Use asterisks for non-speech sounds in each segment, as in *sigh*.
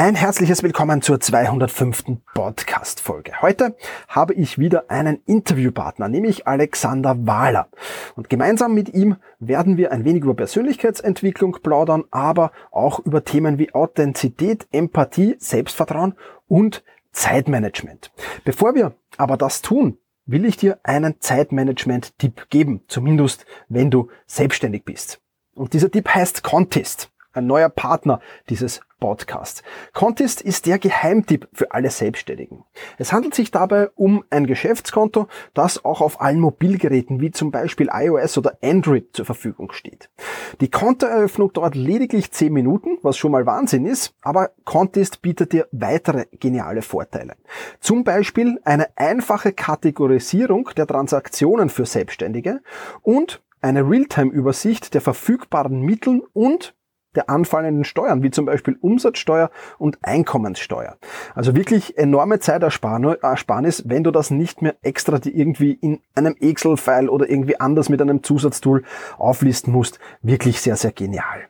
Ein herzliches Willkommen zur 205. Podcast-Folge. Heute habe ich wieder einen Interviewpartner, nämlich Alexander Wahler. Und gemeinsam mit ihm werden wir ein wenig über Persönlichkeitsentwicklung plaudern, aber auch über Themen wie Authentizität, Empathie, Selbstvertrauen und Zeitmanagement. Bevor wir aber das tun, will ich dir einen Zeitmanagement-Tipp geben, zumindest wenn du selbstständig bist. Und dieser Tipp heißt Contest ein neuer Partner dieses Podcasts. Contest ist der Geheimtipp für alle Selbstständigen. Es handelt sich dabei um ein Geschäftskonto, das auch auf allen Mobilgeräten wie zum Beispiel iOS oder Android zur Verfügung steht. Die Kontoeröffnung dauert lediglich 10 Minuten, was schon mal Wahnsinn ist, aber Contest bietet dir weitere geniale Vorteile. Zum Beispiel eine einfache Kategorisierung der Transaktionen für Selbstständige und eine Realtime-Übersicht der verfügbaren Mitteln und der anfallenden Steuern, wie zum Beispiel Umsatzsteuer und Einkommenssteuer. Also wirklich enorme Zeitersparnis, wenn du das nicht mehr extra die irgendwie in einem Excel-File oder irgendwie anders mit einem Zusatztool auflisten musst. Wirklich sehr, sehr genial.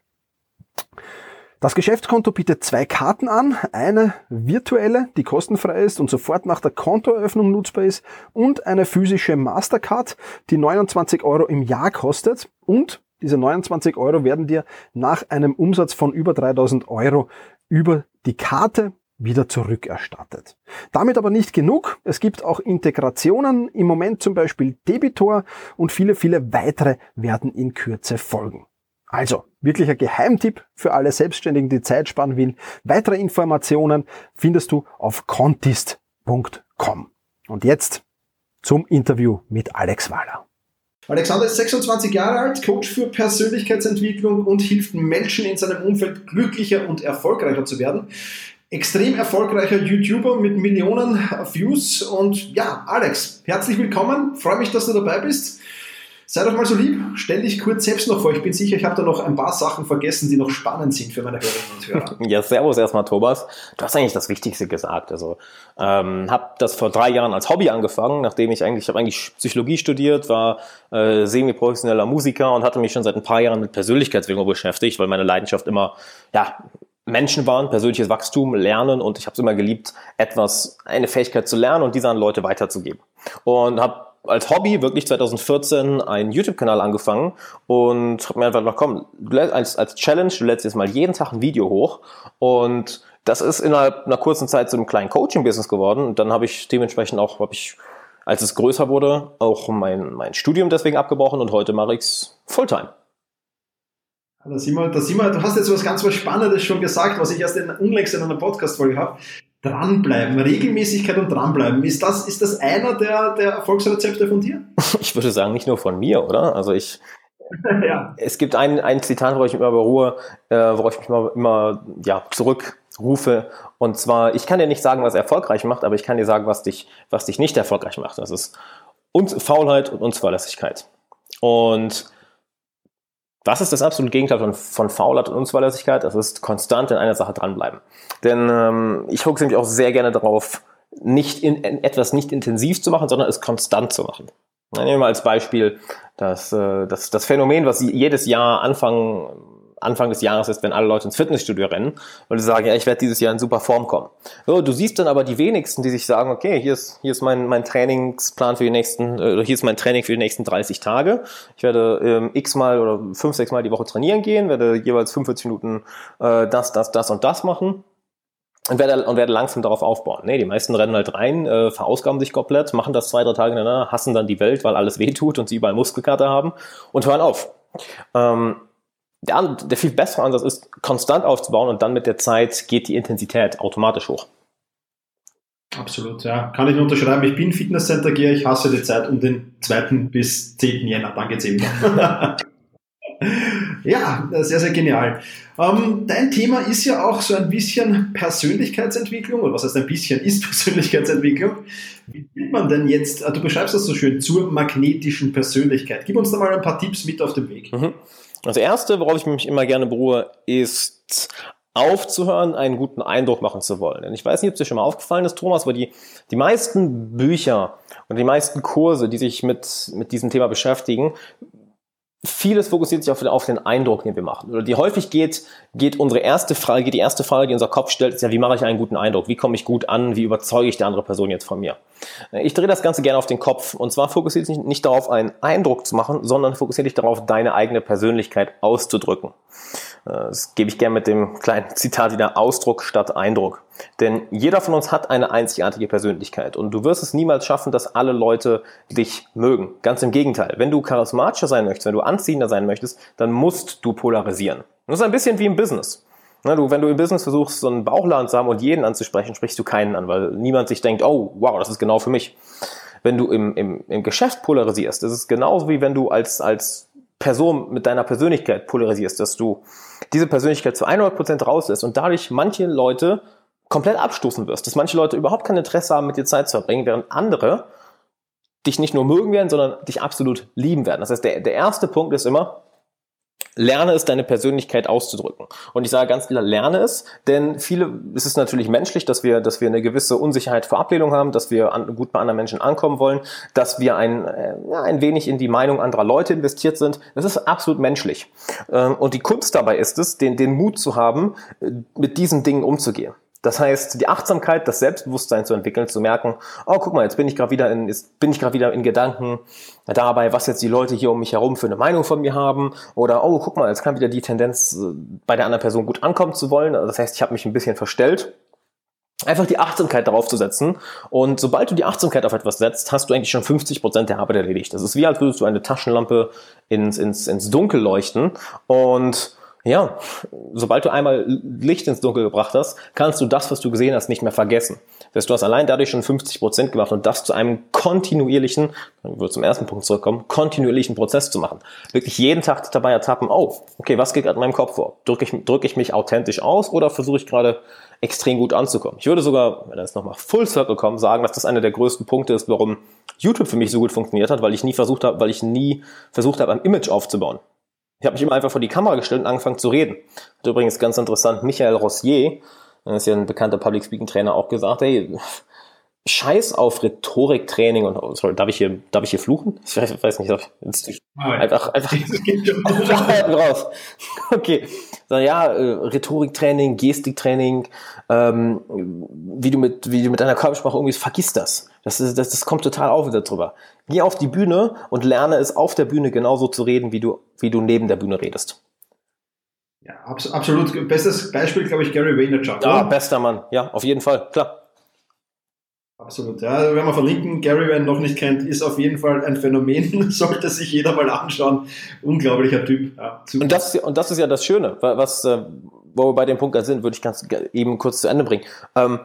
Das Geschäftskonto bietet zwei Karten an. Eine virtuelle, die kostenfrei ist und sofort nach der Kontoeröffnung nutzbar ist und eine physische Mastercard, die 29 Euro im Jahr kostet und diese 29 Euro werden dir nach einem Umsatz von über 3000 Euro über die Karte wieder zurückerstattet. Damit aber nicht genug. Es gibt auch Integrationen, im Moment zum Beispiel Debitor und viele, viele weitere werden in Kürze folgen. Also, wirklicher Geheimtipp für alle Selbstständigen, die Zeit sparen will. Weitere Informationen findest du auf contist.com. Und jetzt zum Interview mit Alex Wahler. Alexander ist 26 Jahre alt, Coach für Persönlichkeitsentwicklung und hilft Menschen in seinem Umfeld glücklicher und erfolgreicher zu werden. Extrem erfolgreicher YouTuber mit Millionen Views. Und ja, Alex, herzlich willkommen. Freue mich, dass du dabei bist. Sei doch mal so lieb, stell dich kurz selbst noch vor. Ich bin sicher, ich habe da noch ein paar Sachen vergessen, die noch spannend sind für meine Hörerinnen und Hörer. *laughs* Ja, servus erstmal, Thomas. Du hast eigentlich das Wichtigste gesagt. Also, ähm, habe das vor drei Jahren als Hobby angefangen, nachdem ich eigentlich, ich habe eigentlich Psychologie studiert, war äh, semi-professioneller Musiker und hatte mich schon seit ein paar Jahren mit Persönlichkeitsentwicklung beschäftigt, weil meine Leidenschaft immer, ja, Menschen waren, persönliches Wachstum, Lernen und ich habe es immer geliebt, etwas, eine Fähigkeit zu lernen und diese an Leute weiterzugeben. Und habe als Hobby wirklich 2014 einen YouTube-Kanal angefangen und habe mir einfach gedacht, komm, als, als Challenge, du lädst jetzt mal jeden Tag ein Video hoch und das ist innerhalb einer kurzen Zeit zu einem kleinen Coaching-Business geworden und dann habe ich dementsprechend auch, habe ich, als es größer wurde, auch mein, mein Studium deswegen abgebrochen und heute mache ich es Fulltime. Da sind, wir, da sind wir, du hast jetzt was ganz was Spannendes schon gesagt, was ich erst in, unlängst in einer Podcast-Folge habe dranbleiben, Regelmäßigkeit und dranbleiben. Ist das, ist das einer der, der Erfolgsrezepte von dir? *laughs* Ich würde sagen, nicht nur von mir, oder? Also ich, *laughs* ja. Es gibt ein, ein Zitat, wo ich mich immer beruhe, äh, worauf ich mich immer, immer ja, zurückrufe. Und zwar, ich kann dir nicht sagen, was erfolgreich macht, aber ich kann dir sagen, was dich, was dich nicht erfolgreich macht. Das ist Faulheit und Unzuverlässigkeit. Und was ist das absolute Gegenteil von, von Faulheit und Unzuverlässigkeit? Das ist konstant in einer Sache dranbleiben. Denn ähm, ich fokussiere mich auch sehr gerne darauf, nicht in, in, etwas nicht intensiv zu machen, sondern es konstant zu machen. Nehmen wir mal als Beispiel das, äh, das, das Phänomen, was jedes Jahr Anfang Anfang des Jahres ist, wenn alle Leute ins Fitnessstudio rennen und sagen, ja, ich werde dieses Jahr in super Form kommen. So, du siehst dann aber die wenigsten, die sich sagen, okay, hier ist, hier ist mein, mein Trainingsplan für die nächsten, äh, hier ist mein Training für die nächsten 30 Tage. Ich werde ähm, x mal oder fünf, sechs Mal die Woche trainieren gehen, werde jeweils 45 Minuten äh, das, das, das und das machen und werde, und werde langsam darauf aufbauen. Nee, die meisten rennen halt rein, äh, verausgaben sich komplett, machen das zwei, drei Tage hintereinander, hassen dann die Welt, weil alles wehtut und sie überall Muskelkater haben und hören auf. Ähm, der, der viel bessere Ansatz ist, konstant aufzubauen und dann mit der Zeit geht die Intensität automatisch hoch. Absolut, ja. Kann ich unterschreiben. Ich bin Fitnesscenter gehe, ich hasse die Zeit um den 2. bis 10. Jänner. Dann geht's eben. *laughs* ja, sehr, sehr genial. Ähm, dein Thema ist ja auch so ein bisschen Persönlichkeitsentwicklung, oder was heißt ein bisschen, *laughs* ist Persönlichkeitsentwicklung. Wie wird man denn jetzt, äh, du beschreibst das so schön, zur magnetischen Persönlichkeit. Gib uns da mal ein paar Tipps mit auf den Weg. Mhm. Das erste, worauf ich mich immer gerne beruhe, ist aufzuhören, einen guten Eindruck machen zu wollen. Denn ich weiß nicht, ob es dir schon mal aufgefallen ist, Thomas, aber die, die meisten Bücher und die meisten Kurse, die sich mit, mit diesem Thema beschäftigen, vieles fokussiert sich auf den, auf den Eindruck, den wir machen. Oder die häufig geht, geht unsere erste Frage, geht die erste Frage, die unser Kopf stellt, ist ja, wie mache ich einen guten Eindruck? Wie komme ich gut an? Wie überzeuge ich die andere Person jetzt von mir? Ich drehe das Ganze gerne auf den Kopf. Und zwar fokussiert sich nicht darauf, einen Eindruck zu machen, sondern fokussiert dich darauf, deine eigene Persönlichkeit auszudrücken. Äh, das gebe ich gerne mit dem kleinen *laughs* Zitat wieder Ausdruck statt Eindruck. Denn jeder von uns hat eine einzigartige Persönlichkeit und du wirst es niemals schaffen, dass alle Leute dich mögen. Ganz im Gegenteil. Wenn du charismatischer sein möchtest, wenn du anziehender sein möchtest, dann musst du polarisieren. Das ist ein bisschen wie im Business. du, wenn du im Business versuchst, so einen Bauchladen zu haben und jeden anzusprechen, sprichst du keinen an, weil niemand sich denkt, oh, wow, das ist genau für mich. Wenn du im, im, im Geschäft polarisierst, ist genauso wie wenn du als, als Person mit deiner Persönlichkeit polarisierst, dass du diese Persönlichkeit zu 100% rauslässt und dadurch manche Leute komplett abstoßen wirst, dass manche Leute überhaupt kein Interesse haben, mit dir Zeit zu verbringen, während andere dich nicht nur mögen werden, sondern dich absolut lieben werden. Das heißt, der, der erste Punkt ist immer, Lerne es, deine Persönlichkeit auszudrücken. Und ich sage ganz klar, lerne es, denn viele, es ist natürlich menschlich, dass wir, dass wir eine gewisse Unsicherheit vor Ablehnung haben, dass wir an, gut bei anderen Menschen ankommen wollen, dass wir ein, äh, ein wenig in die Meinung anderer Leute investiert sind. Das ist absolut menschlich. Ähm, und die Kunst dabei ist es, den, den Mut zu haben, äh, mit diesen Dingen umzugehen. Das heißt, die Achtsamkeit, das Selbstbewusstsein zu entwickeln, zu merken, oh, guck mal, jetzt bin ich gerade wieder in, jetzt bin ich gerade wieder in Gedanken dabei, was jetzt die Leute hier um mich herum für eine Meinung von mir haben. Oder, oh, guck mal, jetzt kann wieder die Tendenz, äh, bei der anderen Person gut ankommen zu wollen. Das heißt, ich habe mich ein bisschen verstellt. Einfach die Achtsamkeit darauf zu setzen. Und sobald du die Achtsamkeit auf etwas setzt, hast du eigentlich schon 50 Prozent der Arbeit erledigt. Das ist wie, als würdest du eine Taschenlampe ins, ins, ins Dunkel leuchten und ja, sobald du einmal Licht ins Dunkel gebracht hast, kannst du das, was du gesehen hast, nicht mehr vergessen. Das heißt, du hast allein dadurch schon 50 Prozent gemacht und das zu einem kontinuierlichen, dann wird zum ersten Punkt zurückkommen, kontinuierlichen Prozess zu machen. Wirklich jeden Tag dabei ertappen, oh, okay, was geht gerade in meinem Kopf vor? Drücke ich, drück ich mich authentisch aus oder versuche ich gerade extrem gut anzukommen? Ich würde sogar, wenn das nochmal Full Circle kommt, sagen, dass das einer der größten Punkte ist, warum YouTube für mich so gut funktioniert hat, weil ich nie versucht habe, weil ich nie versucht habe, ein Image aufzubauen. Ich habe mich immer einfach vor die Kamera gestellt und angefangen zu reden. Hat übrigens ganz interessant, Michael Rossier, das ist ja ein bekannter Public Speaking Trainer, auch gesagt, hey, Scheiß auf Rhetoriktraining und oh, sorry, darf ich hier, darf ich hier fluchen? Ich weiß, weiß nicht, jetzt, einfach, einfach, *laughs* *laughs* einfach raus. Okay. So, ja, äh, Rhetoriktraining, Gestiktraining, ähm, wie du mit, wie du mit deiner Körpersprache umgehst, vergiss das. Das, ist, das, das kommt total auf wieder drüber. Geh auf die Bühne und lerne es auf der Bühne genauso zu reden, wie du, wie du neben der Bühne redest. Ja, absolut. Bestes Beispiel, glaube ich, Gary Vaynerchuk. Ja, bester Mann. Ja, auf jeden Fall. Klar. Absolut, ja, werden wir verlinken. Gary, wer ihn noch nicht kennt, ist auf jeden Fall ein Phänomen, *laughs* sollte sich jeder mal anschauen. Unglaublicher Typ. Ja, und, das, und das ist ja das Schöne, was, äh, wo wir bei dem Punkt sind, würde ich ganz eben kurz zu Ende bringen. Ähm,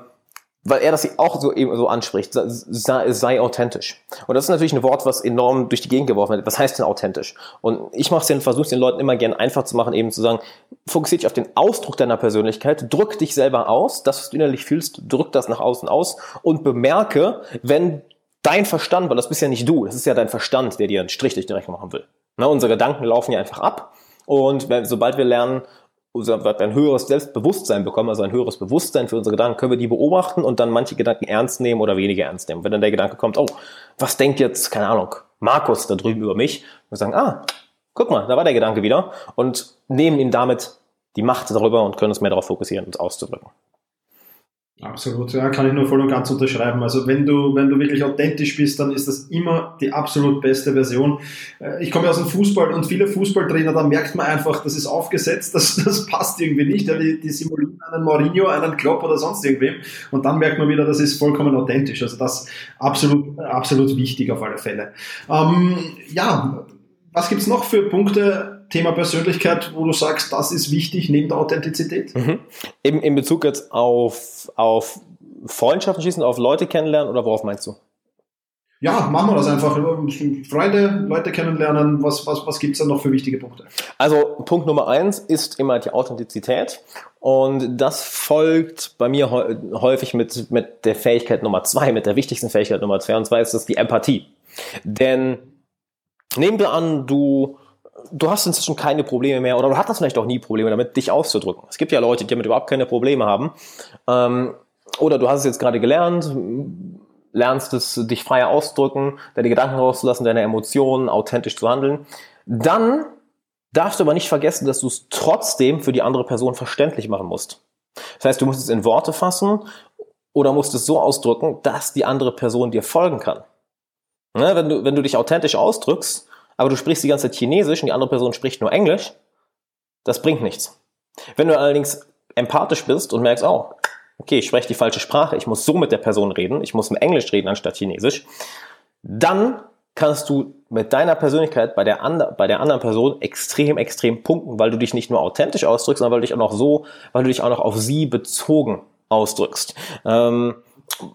weil er das auch so eben so anspricht, sei, sei authentisch. Und das ist natürlich ein Wort, was enorm durch die Gegend geworfen wird. Was heißt denn authentisch? Und ich mache es den, versuche den Leuten immer gerne einfach zu machen, eben zu sagen, fokussiere dich auf den Ausdruck deiner Persönlichkeit, drück dich selber aus, das, was du innerlich fühlst, drück das nach außen aus und bemerke, wenn dein Verstand, weil das bist ja nicht du, das ist ja dein Verstand, der dir einen Strich durch die Rechnung machen will. Na, unsere Gedanken laufen ja einfach ab. Und wenn, sobald wir lernen, ein höheres Selbstbewusstsein bekommen, also ein höheres Bewusstsein für unsere Gedanken, können wir die beobachten und dann manche Gedanken ernst nehmen oder weniger ernst nehmen. Wenn dann der Gedanke kommt, oh, was denkt jetzt, keine Ahnung, Markus da drüben über mich? Wir sagen, ah, guck mal, da war der Gedanke wieder und nehmen ihm damit die Macht darüber und können uns mehr darauf fokussieren, uns auszudrücken. Absolut, ja, kann ich nur voll und ganz unterschreiben. Also wenn du, wenn du wirklich authentisch bist, dann ist das immer die absolut beste Version. Äh, ich komme aus dem Fußball und viele Fußballtrainer, da merkt man einfach, das ist aufgesetzt, *laughs* das, das passt irgendwie nicht. Ja, die, die simulieren einen Mourinho, einen Klopp oder sonst irgendwem und dann merkt man wieder, das ist vollkommen authentisch. Also das absolut, absolut wichtig auf alle Fälle. Ähm, ja, was gibt's noch für Punkte, Thema Persönlichkeit, wo du sagst, das ist wichtig neben der Authentizität? Mhm. In, in Bezug jetzt auf, auf Freundschaften schießen, auf Leute kennenlernen oder worauf meinst du? Ja, machen wir das einfach. Freunde, Leute kennenlernen, was, was, was gibt es da noch für wichtige Punkte? Also Punkt Nummer eins ist immer die Authentizität. Und das folgt bei mir häufig mit, mit der Fähigkeit Nummer zwei, mit der wichtigsten Fähigkeit Nummer zwei. Und zwar ist das die Empathie. Denn nehmen wir an, du du hast inzwischen keine Probleme mehr oder du hattest vielleicht auch nie Probleme damit, dich auszudrücken. Es gibt ja Leute, die damit überhaupt keine Probleme haben. Ähm, oder du hast es jetzt gerade gelernt, lernst es, dich freier auszudrücken, deine Gedanken rauszulassen, deine Emotionen authentisch zu handeln. Dann darfst du aber nicht vergessen, dass du es trotzdem für die andere Person verständlich machen musst. Das heißt, du musst es in Worte fassen oder musst es so ausdrücken, dass die andere Person dir folgen kann. Ne, wenn, du, wenn du dich authentisch ausdrückst, aber du sprichst die ganze Zeit Chinesisch und die andere Person spricht nur Englisch, das bringt nichts. Wenn du allerdings empathisch bist und merkst, oh, okay, ich spreche die falsche Sprache, ich muss so mit der Person reden, ich muss mit Englisch reden anstatt Chinesisch, dann kannst du mit deiner Persönlichkeit bei der, bei der anderen Person extrem, extrem punkten, weil du dich nicht nur authentisch ausdrückst, sondern weil du dich auch noch so, weil du dich auch noch auf sie bezogen ausdrückst. Ähm,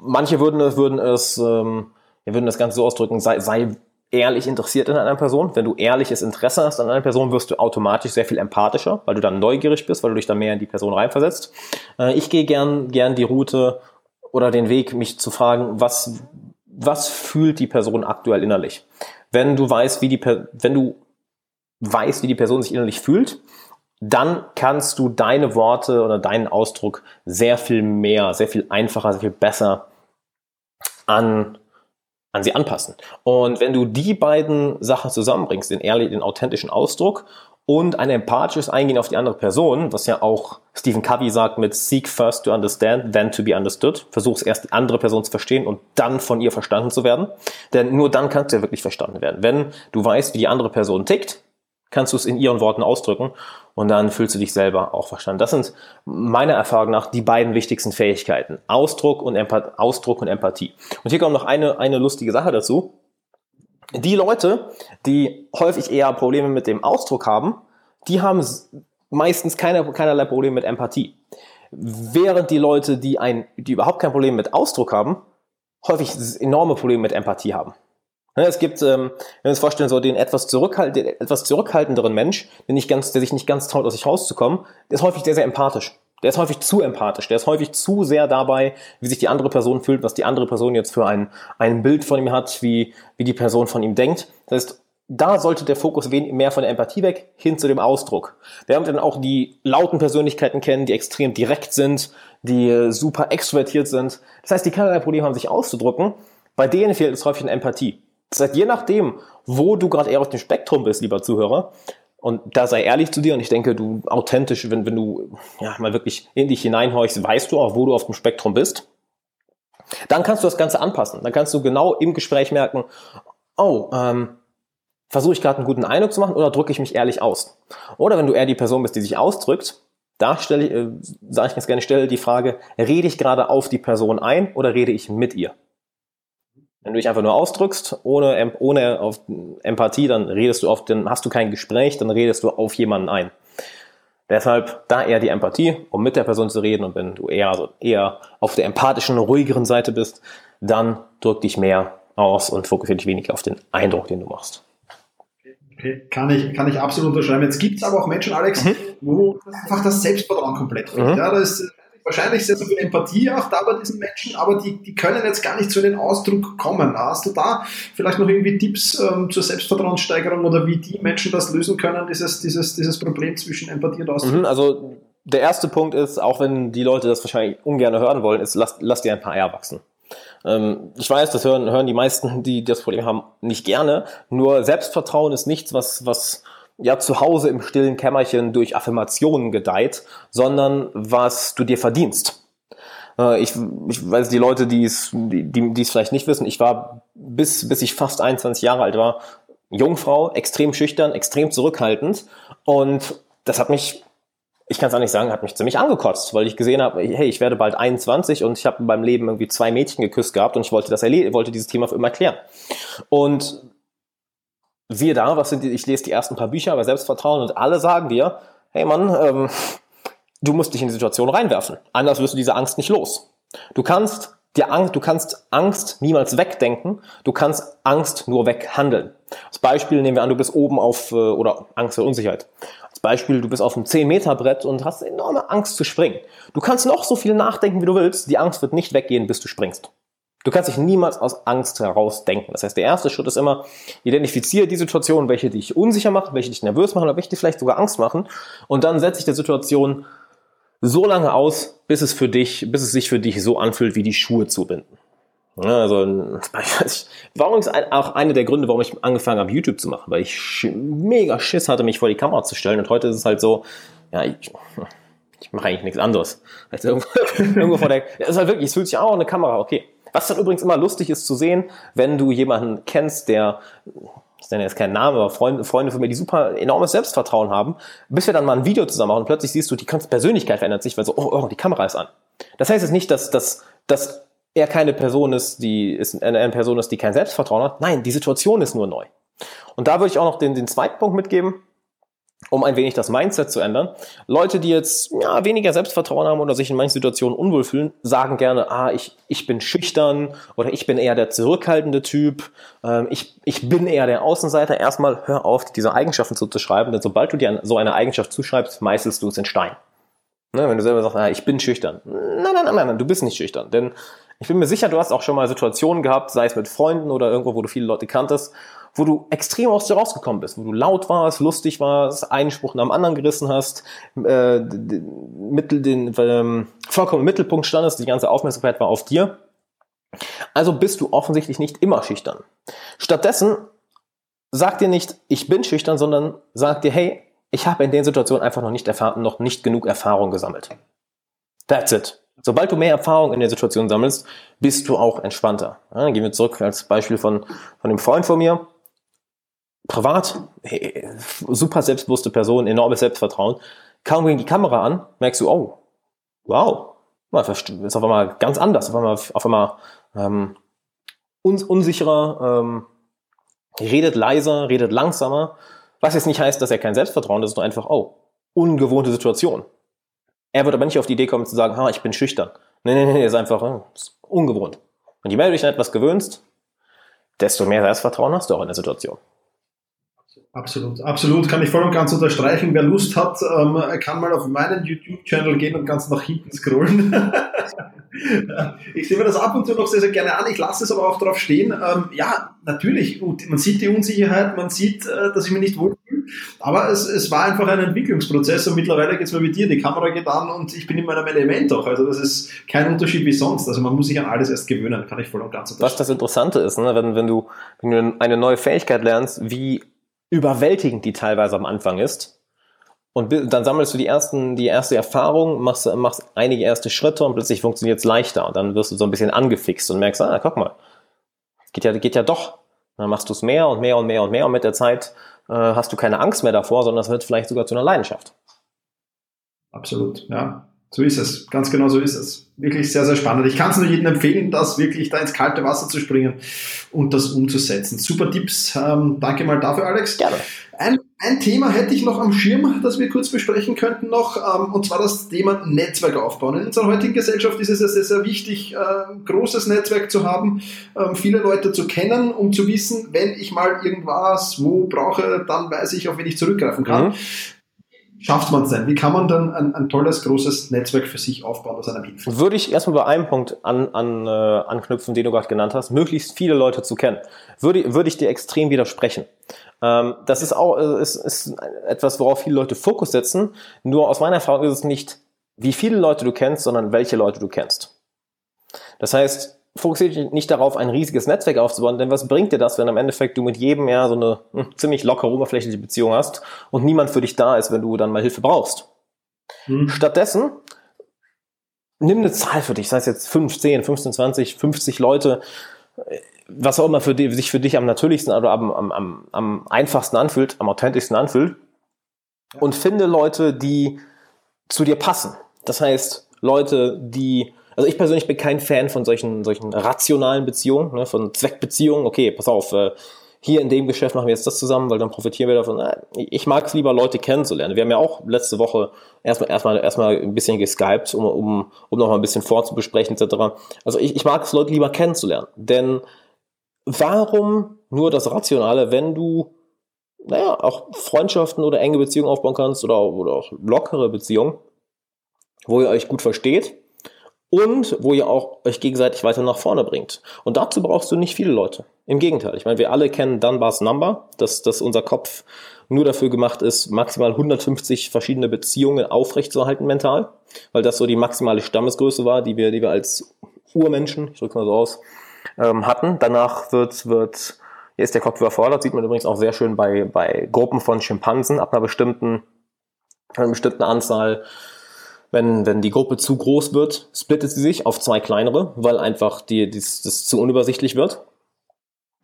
manche würden, würden es, ähm, würden das Ganze so ausdrücken, sei, sei ehrlich interessiert in einer Person. Wenn du ehrliches Interesse hast an einer Person, wirst du automatisch sehr viel empathischer, weil du dann neugierig bist, weil du dich dann mehr in die Person reinversetzt. Äh, ich gehe gern, gern die Route oder den Weg, mich zu fragen, was, was fühlt die Person aktuell innerlich? Wenn du weißt, wie die, wenn du weißt, wie die Person sich innerlich fühlt, dann kannst du deine Worte oder deinen Ausdruck sehr viel mehr, sehr viel einfacher, sehr viel besser an an sie anpassen. Und wenn du die beiden Sachen zusammenbringst, den ehrlichen, den authentischen Ausdruck und ein empathisches Eingehen auf die andere Person, was ja auch Stephen Covey sagt mit Seek first to understand, then to be understood. Versuch's erst die andere Person zu verstehen und dann von ihr verstanden zu werden. Denn nur dann kannst du ja wirklich verstanden werden. Wenn du weißt, wie die andere Person tickt, kannst du es in ihren Worten ausdrücken und dann fühlst du dich selber auch verstanden. Das sind meiner Erfahrung nach die beiden wichtigsten Fähigkeiten. Ausdruck und, Empath Ausdruck und Empathie. Und hier kommt noch eine, eine lustige Sache dazu. Die Leute, die häufig eher Probleme mit dem Ausdruck haben, die haben meistens keine, keinerlei Probleme mit Empathie. Während die Leute, die, ein, die überhaupt kein Problem mit Ausdruck haben, häufig enorme Probleme mit Empathie haben. Ne, es gibt, ähm, wenn wir uns vorstellen, so den etwas, zurückhalt, den etwas zurückhaltenderen Mensch, der, nicht ganz, der sich nicht ganz traut, aus sich rauszukommen, der ist häufig sehr, sehr empathisch. Der ist häufig zu empathisch. Der ist häufig zu sehr dabei, wie sich die andere Person fühlt, was die andere Person jetzt für ein, ein Bild von ihm hat, wie, wie die Person von ihm denkt. Das heißt, da sollte der Fokus mehr von der Empathie weg hin zu dem Ausdruck. Wir haben dann auch die lauten Persönlichkeiten kennen, die extrem direkt sind, die super extrovertiert sind. Das heißt, die keinerlei Probleme haben, sich auszudrücken. Bei denen fehlt es häufig an Empathie. Das heißt, je nachdem, wo du gerade eher auf dem Spektrum bist, lieber Zuhörer, und da sei ehrlich zu dir und ich denke, du authentisch, wenn, wenn du ja, mal wirklich in dich hineinhorchst, weißt du auch, wo du auf dem Spektrum bist. Dann kannst du das Ganze anpassen. Dann kannst du genau im Gespräch merken, oh, ähm, versuche ich gerade einen guten Eindruck zu machen oder drücke ich mich ehrlich aus? Oder wenn du eher die Person bist, die sich ausdrückt, da stelle ich, äh, sage ich ganz gerne, stelle die Frage, rede ich gerade auf die Person ein oder rede ich mit ihr? Wenn du dich einfach nur ausdrückst, ohne, ohne auf Empathie, dann redest du oft, dann hast du kein Gespräch, dann redest du auf jemanden ein. Deshalb da eher die Empathie, um mit der Person zu reden. Und wenn du eher, also eher auf der empathischen, ruhigeren Seite bist, dann drück dich mehr aus und fokussiere dich weniger auf den Eindruck, den du machst. Okay, kann ich, kann ich absolut unterschreiben. Jetzt gibt es aber auch Menschen, Alex, mhm. wo einfach das Selbstvertrauen komplett fehlt. Mhm. Ja, da ist wahrscheinlich sehr, sehr viel Empathie auch da bei diesen Menschen, aber die, die können jetzt gar nicht zu den Ausdruck kommen. Hast du da vielleicht noch irgendwie Tipps ähm, zur Selbstvertrauenssteigerung oder wie die Menschen das lösen können, dieses, dieses, dieses Problem zwischen Empathie und Ausdruck? Mhm, also der erste Punkt ist, auch wenn die Leute das wahrscheinlich ungern hören wollen, ist, lass, lass dir ein paar Eier wachsen. Ähm, ich weiß, das hören, hören die meisten, die das Problem haben, nicht gerne. Nur Selbstvertrauen ist nichts, was, was ja zu Hause im stillen Kämmerchen durch Affirmationen gedeiht, sondern was du dir verdienst. Äh, ich, ich weiß, die Leute, die es, die, die es vielleicht nicht wissen, ich war bis, bis ich fast 21 Jahre alt war, Jungfrau, extrem schüchtern, extrem zurückhaltend und das hat mich ich kann es auch nicht sagen, hat mich ziemlich angekotzt, weil ich gesehen habe, hey, ich werde bald 21 und ich habe beim Leben irgendwie zwei Mädchen geküsst gehabt und ich wollte das wollte dieses Thema für immer klären. Und siehe da, was sind die, ich lese die ersten paar Bücher über Selbstvertrauen und alle sagen dir, hey Mann, ähm, du musst dich in die Situation reinwerfen. Anders wirst du diese Angst nicht los. Du kannst dir Angst, du kannst Angst niemals wegdenken, du kannst Angst nur weghandeln. Als Beispiel nehmen wir an, du bist oben auf, äh, oder Angst oder Unsicherheit. Als Beispiel, du bist auf einem 10 Meter Brett und hast enorme Angst zu springen. Du kannst noch so viel nachdenken, wie du willst, die Angst wird nicht weggehen, bis du springst. Du kannst dich niemals aus Angst heraus denken. Das heißt, der erste Schritt ist immer, identifiziere die Situation, welche dich unsicher machen, welche dich nervös machen oder welche dich vielleicht sogar Angst machen. Und dann setze ich der Situation so lange aus, bis es für dich, bis es sich für dich so anfühlt, wie die Schuhe zu binden. Ja, also, *laughs* warum ist auch eine der Gründe, warum ich angefangen habe, YouTube zu machen, weil ich mega Schiss hatte, mich vor die Kamera zu stellen. Und heute ist es halt so, ja, ich, ich mache eigentlich nichts anderes. Als irgendwo, *laughs* irgendwo vor der, es ist halt wirklich, es fühlt sich auch eine Kamera, okay. Was dann übrigens immer lustig ist zu sehen, wenn du jemanden kennst, der, ich nenne jetzt keinen Namen, aber Freunde, Freunde von mir, die super enormes Selbstvertrauen haben, bis wir dann mal ein Video zusammen machen und plötzlich siehst du, die ganze Persönlichkeit verändert sich, weil so, oh, oh, die Kamera ist an. Das heißt jetzt nicht, dass, dass, dass er keine Person ist, die ist eine Person ist, die kein Selbstvertrauen hat. Nein, die Situation ist nur neu. Und da würde ich auch noch den, den zweiten Punkt mitgeben um ein wenig das Mindset zu ändern. Leute, die jetzt ja, weniger Selbstvertrauen haben oder sich in manchen Situationen unwohl fühlen, sagen gerne, ah, ich, ich bin schüchtern oder ich bin eher der zurückhaltende Typ, ähm, ich, ich bin eher der Außenseiter. Erstmal hör auf, diese Eigenschaften zuzuschreiben, denn sobald du dir so eine Eigenschaft zuschreibst, meißelst du es in Stein. Ne, wenn du selber sagst, ah, ich bin schüchtern. Nein, nein, nein, nein, du bist nicht schüchtern. Denn ich bin mir sicher, du hast auch schon mal Situationen gehabt, sei es mit Freunden oder irgendwo, wo du viele Leute kanntest, wo du extrem aus dir rausgekommen bist, wo du laut warst, lustig warst, einen Spruch nach dem anderen gerissen hast, äh, mittel, den, ähm, vollkommen im Mittelpunkt standest, die ganze Aufmerksamkeit war auf dir. Also bist du offensichtlich nicht immer schüchtern. Stattdessen sag dir nicht, ich bin schüchtern, sondern sag dir, hey, ich habe in den Situationen einfach noch nicht erfahren, noch nicht genug Erfahrung gesammelt. That's it. Sobald du mehr Erfahrung in der Situation sammelst, bist du auch entspannter. Ja, gehen wir zurück als Beispiel von, von dem Freund von mir privat, super selbstbewusste Person, enormes Selbstvertrauen. Kaum ging die Kamera an, merkst du, oh, wow, ist auf einmal ganz anders, auf einmal, auf einmal ähm, un unsicherer, ähm, redet leiser, redet langsamer, was jetzt nicht heißt, dass er kein Selbstvertrauen das ist nur einfach, oh, ungewohnte Situation. Er wird aber nicht auf die Idee kommen zu sagen, ha, ich bin schüchtern. Nee, nee, nee, ist einfach oh, ist ungewohnt. Und je mehr du dich an etwas gewöhnst, desto mehr Selbstvertrauen hast du auch in der Situation. Absolut, absolut, kann ich voll und ganz unterstreichen. Wer Lust hat, ähm, kann mal auf meinen YouTube-Channel gehen und ganz nach hinten scrollen. *laughs* ich sehe mir das ab und zu noch sehr, sehr gerne an. Ich lasse es aber auch drauf stehen. Ähm, ja, natürlich, man sieht die Unsicherheit, man sieht, äh, dass ich mich nicht wohlfühle. Aber es, es war einfach ein Entwicklungsprozess und mittlerweile geht es mal wie dir. Die Kamera geht an und ich bin in meinem Element auch. Also das ist kein Unterschied wie sonst. Also man muss sich an alles erst gewöhnen, kann ich voll und ganz unterstreichen. Was das Interessante ist, ne? wenn, wenn, du, wenn du eine neue Fähigkeit lernst, wie überwältigend die teilweise am Anfang ist. Und dann sammelst du die ersten, die erste Erfahrung, machst, machst einige erste Schritte und plötzlich funktioniert es leichter. Und dann wirst du so ein bisschen angefixt und merkst, ah, guck mal, geht ja, geht ja doch. Dann machst du es mehr und mehr und mehr und mehr und mit der Zeit hast du keine Angst mehr davor, sondern es wird vielleicht sogar zu einer Leidenschaft. Absolut, ja. So ist es. Ganz genau so ist es. Wirklich sehr, sehr spannend. Ich kann es nur jedem empfehlen, das wirklich da ins kalte Wasser zu springen und das umzusetzen. Super Tipps. Ähm, danke mal dafür, Alex. Gerne. Ein, ein Thema hätte ich noch am Schirm, das wir kurz besprechen könnten noch, ähm, und zwar das Thema Netzwerk aufbauen. In unserer heutigen Gesellschaft ist es sehr, sehr wichtig, äh, großes Netzwerk zu haben, ähm, viele Leute zu kennen, um zu wissen, wenn ich mal irgendwas wo brauche, dann weiß ich, auf wen ich zurückgreifen kann. Mhm schafft man es denn? Wie kann man dann ein, ein, tolles, großes Netzwerk für sich aufbauen, das einem hilft? Würde ich erstmal bei einem Punkt an, an, äh, anknüpfen, den du gerade genannt hast, möglichst viele Leute zu kennen. Würde, würde ich dir extrem widersprechen. Ähm, das ist auch äh, ist, ist etwas, worauf viele Leute Fokus setzen. Nur aus meiner Erfahrung ist es nicht, wie viele Leute du kennst, sondern welche Leute du kennst. Das heißt, fokussiere dich nicht darauf, ein riesiges Netzwerk aufzubauen, denn was bringt dir das, wenn am Endeffekt du mit jedem ja so eine hm, ziemlich lockere, oberflächliche Beziehung hast und niemand für dich da ist, wenn du dann mal Hilfe brauchst. Mhm. Stattdessen nimm eine Zahl für dich, sei es jetzt 5, 10, 15, 20, 50 Leute, was auch immer für die, sich für dich am natürlichsten oder am, am, am, am einfachsten anfühlt, am authentischsten anfühlt und finde Leute, die zu dir passen. Das heißt, Leute, die also ich persönlich bin kein Fan von solchen, solchen rationalen Beziehungen, ne, von Zweckbeziehungen. Okay, pass auf, äh, hier in dem Geschäft machen wir jetzt das zusammen, weil dann profitieren wir davon. Ich mag es lieber, Leute kennenzulernen. Wir haben ja auch letzte Woche erstmal erstmal erstmal ein bisschen geskypt, um, um, um noch mal ein bisschen vorzubesprechen, etc. Also ich, ich mag es, Leute lieber kennenzulernen. Denn warum nur das Rationale, wenn du naja, auch Freundschaften oder enge Beziehungen aufbauen kannst oder, oder auch lockere Beziehungen, wo ihr euch gut versteht und wo ihr auch euch gegenseitig weiter nach vorne bringt. Und dazu brauchst du nicht viele Leute. Im Gegenteil. Ich meine, wir alle kennen Dunbar's Number, dass, dass unser Kopf nur dafür gemacht ist, maximal 150 verschiedene Beziehungen aufrechtzuerhalten mental, weil das so die maximale Stammesgröße war, die wir, die wir als Urmenschen, ich drücke mal so aus, ähm, hatten. Danach wird, wird, hier ist der Kopf überfordert, sieht man übrigens auch sehr schön bei, bei Gruppen von Schimpansen ab einer bestimmten, einer bestimmten Anzahl wenn, wenn die Gruppe zu groß wird, splittet sie sich auf zwei kleinere, weil einfach die, das, das zu unübersichtlich wird.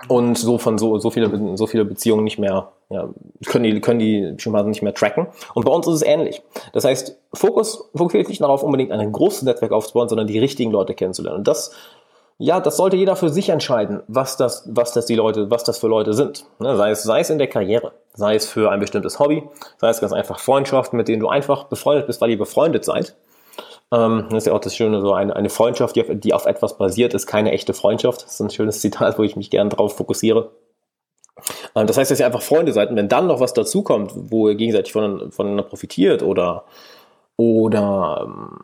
Und so von so, so viele, so viele Beziehungen nicht mehr, ja, können die, können die Schimpansen nicht mehr tracken. Und bei uns ist es ähnlich. Das heißt, Fokus fokussiert nicht darauf, unbedingt ein großes Netzwerk aufzubauen, sondern die richtigen Leute kennenzulernen. Und das, ja, das sollte jeder für sich entscheiden, was das, was das die Leute, was das für Leute sind. Ne, sei es, sei es in der Karriere, sei es für ein bestimmtes Hobby, sei es ganz einfach Freundschaften, mit denen du einfach befreundet bist, weil ihr befreundet seid. Ähm, das ist ja auch das Schöne, so eine, eine Freundschaft, die auf, die auf etwas basiert, ist keine echte Freundschaft. Das ist ein schönes Zitat, wo ich mich gerne drauf fokussiere. Ähm, das heißt, dass ihr einfach Freunde seid und wenn dann noch was dazukommt, wo ihr gegenseitig voneinander profitiert oder, oder ähm,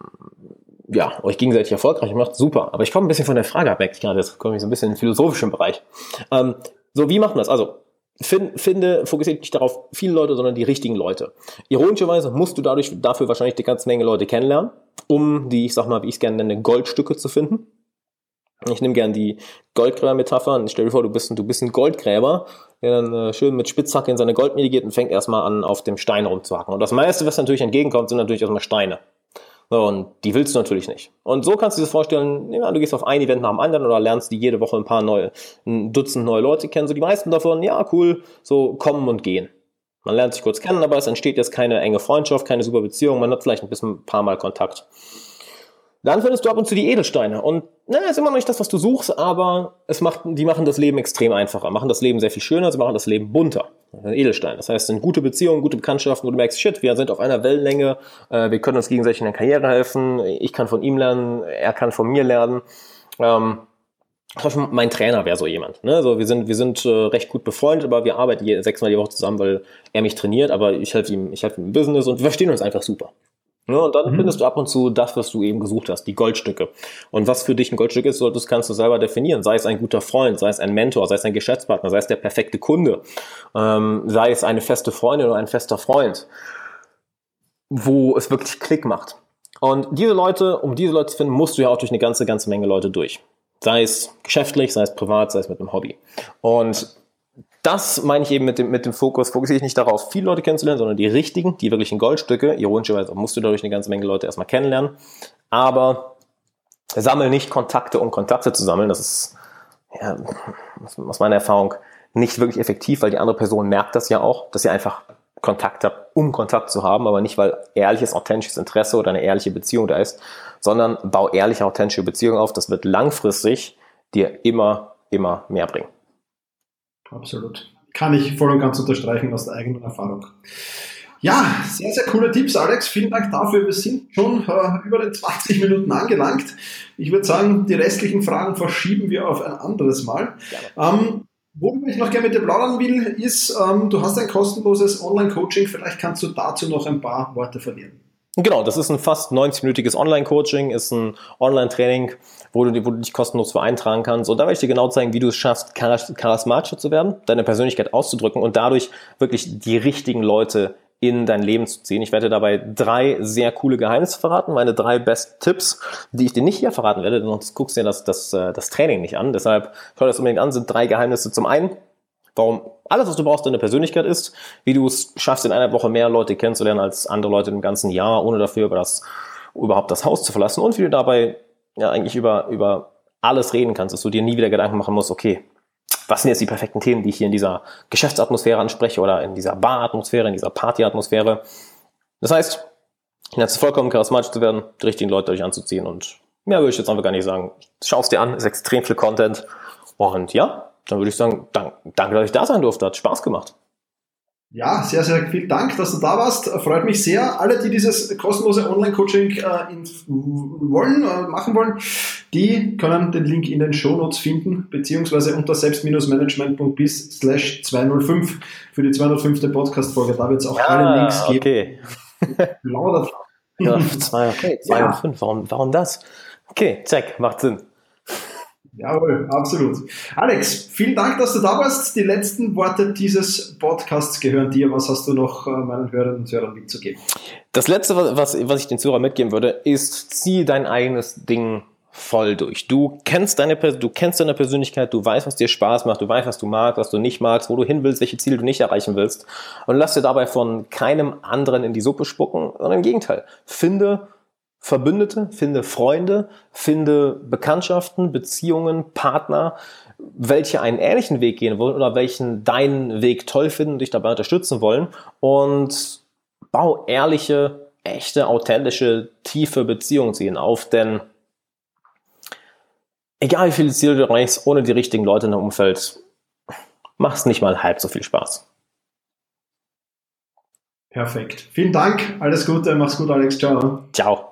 ja, euch gegenseitig erfolgreich macht, super. Aber ich komme ein bisschen von der Frage ab, ich gerade, jetzt komme ich so ein bisschen in den philosophischen Bereich. Ähm, so, wie macht man das? Also, find, finde, fokussiert nicht darauf viele Leute, sondern die richtigen Leute. Ironischerweise musst du dadurch dafür wahrscheinlich die ganze Menge Leute kennenlernen, um die, ich sag mal, wie ich es gerne nenne, Goldstücke zu finden. Ich nehme gern die Goldgräber-Metapher. Stell dir vor, du bist, ein, du bist ein Goldgräber, der dann äh, schön mit Spitzhacke in seine Goldmine geht und fängt erstmal an, auf dem Stein rumzuhacken. Und das meiste, was natürlich entgegenkommt, sind natürlich erstmal Steine. Und die willst du natürlich nicht. Und so kannst du dir das vorstellen, ja, du gehst auf ein Event nach dem anderen oder lernst die jede Woche ein paar neue, ein Dutzend neue Leute kennen. So die meisten davon, ja, cool, so kommen und gehen. Man lernt sich kurz kennen, aber es entsteht jetzt keine enge Freundschaft, keine super Beziehung. Man hat vielleicht ein bisschen ein paar Mal Kontakt. Dann findest du ab und zu die Edelsteine. Und na, ist immer noch nicht das, was du suchst, aber es macht, die machen das Leben extrem einfacher, machen das Leben sehr viel schöner, sie machen das Leben bunter. Edelstein. Das heißt, sind gute Beziehungen, gute Bekanntschaften, wo du merkst, shit, wir sind auf einer Wellenlänge, äh, wir können uns gegenseitig in der Karriere helfen, ich kann von ihm lernen, er kann von mir lernen. Ähm, mein Trainer wäre so jemand. Ne? Also wir sind, wir sind äh, recht gut befreundet, aber wir arbeiten sechsmal die Woche zusammen, weil er mich trainiert, aber ich helfe ihm, ich helfe ihm im Business und wir verstehen uns einfach super. Ne, und dann mhm. findest du ab und zu das, was du eben gesucht hast, die Goldstücke. Und was für dich ein Goldstück ist, das kannst du selber definieren. Sei es ein guter Freund, sei es ein Mentor, sei es ein Geschäftspartner, sei es der perfekte Kunde, ähm, sei es eine feste Freundin oder ein fester Freund, wo es wirklich Klick macht. Und diese Leute, um diese Leute zu finden, musst du ja auch durch eine ganze, ganze Menge Leute durch. Sei es geschäftlich, sei es privat, sei es mit einem Hobby. Und das meine ich eben mit dem, mit dem Fokus, fokussiere ich nicht darauf, viele Leute kennenzulernen, sondern die richtigen, die wirklichen Goldstücke. Ironischerweise musst du dadurch eine ganze Menge Leute erstmal kennenlernen. Aber sammel nicht Kontakte, um Kontakte zu sammeln. Das ist ja, aus meiner Erfahrung nicht wirklich effektiv, weil die andere Person merkt das ja auch, dass sie einfach Kontakt hat, um Kontakt zu haben, aber nicht, weil ehrliches, authentisches Interesse oder eine ehrliche Beziehung da ist, sondern bau ehrliche, authentische Beziehungen auf. Das wird langfristig dir immer, immer mehr bringen. Absolut. Kann ich voll und ganz unterstreichen aus der eigenen Erfahrung. Ja, sehr, sehr coole Tipps, Alex. Vielen Dank dafür. Wir sind schon äh, über den 20 Minuten angelangt. Ich würde sagen, die restlichen Fragen verschieben wir auf ein anderes Mal. Ähm, worüber ich noch gerne mit dir plaudern will, ist, ähm, du hast ein kostenloses Online-Coaching. Vielleicht kannst du dazu noch ein paar Worte verlieren. Genau, das ist ein fast 90-minütiges Online-Coaching, ist ein Online-Training, wo du, wo du dich kostenlos für eintragen kannst. Und da werde ich dir genau zeigen, wie du es schaffst, charismatischer zu werden, deine Persönlichkeit auszudrücken und dadurch wirklich die richtigen Leute in dein Leben zu ziehen. Ich werde dabei drei sehr coole Geheimnisse verraten, meine drei Best Tipps, die ich dir nicht hier verraten werde, sonst guckst du dir das, das, äh, das Training nicht an. Deshalb schau dir das unbedingt an, sind drei Geheimnisse. Zum einen, warum alles, was du brauchst, deine Persönlichkeit ist, wie du es schaffst, in einer Woche mehr Leute kennenzulernen als andere Leute im ganzen Jahr, ohne dafür über das, überhaupt das Haus zu verlassen und wie du dabei ja eigentlich über, über alles reden kannst, dass du dir nie wieder Gedanken machen musst, okay, was sind jetzt die perfekten Themen, die ich hier in dieser Geschäftsatmosphäre anspreche oder in dieser Baratmosphäre, in dieser Partyatmosphäre. Das heißt, jetzt vollkommen charismatisch zu werden, die richtigen Leute durch anzuziehen und mehr würde ich jetzt einfach gar nicht sagen. Schau es dir an, ist extrem viel Content und ja, dann würde ich sagen, danke, danke, dass ich da sein durfte. Hat Spaß gemacht. Ja, sehr, sehr vielen Dank, dass du da warst. Freut mich sehr. Alle, die dieses kostenlose Online-Coaching äh, wollen, äh, machen wollen, die können den Link in den Show Notes finden, beziehungsweise unter selbst-management.bis slash 205 für die 205. Podcast-Folge. Da wird es auch ja, alle Links geben. Okay. Lauter ja, zwei, okay, 205. Ja. Warum, warum das? Okay, check, macht Sinn. Jawohl, absolut. Alex, vielen Dank, dass du da warst. Die letzten Worte dieses Podcasts gehören dir. Was hast du noch äh, meinen Hörern und Hörern mitzugeben? Das letzte, was, was ich den Zuhörern mitgeben würde, ist, zieh dein eigenes Ding voll durch. Du kennst deine, du kennst deine Persönlichkeit, du weißt, was dir Spaß macht, du weißt, was du magst, was du nicht magst, wo du hin willst, welche Ziele du nicht erreichen willst. Und lass dir dabei von keinem anderen in die Suppe spucken, sondern im Gegenteil. Finde Verbündete, finde Freunde, finde Bekanntschaften, Beziehungen, Partner, welche einen ähnlichen Weg gehen wollen oder welchen deinen Weg toll finden und dich dabei unterstützen wollen und bau ehrliche, echte, authentische, tiefe Beziehungen zu ihnen auf, denn egal wie viele Ziele du erreichst, ohne die richtigen Leute in deinem Umfeld, macht es nicht mal halb so viel Spaß. Perfekt. Vielen Dank. Alles Gute. Mach's gut, Alex. Ciao. Ciao.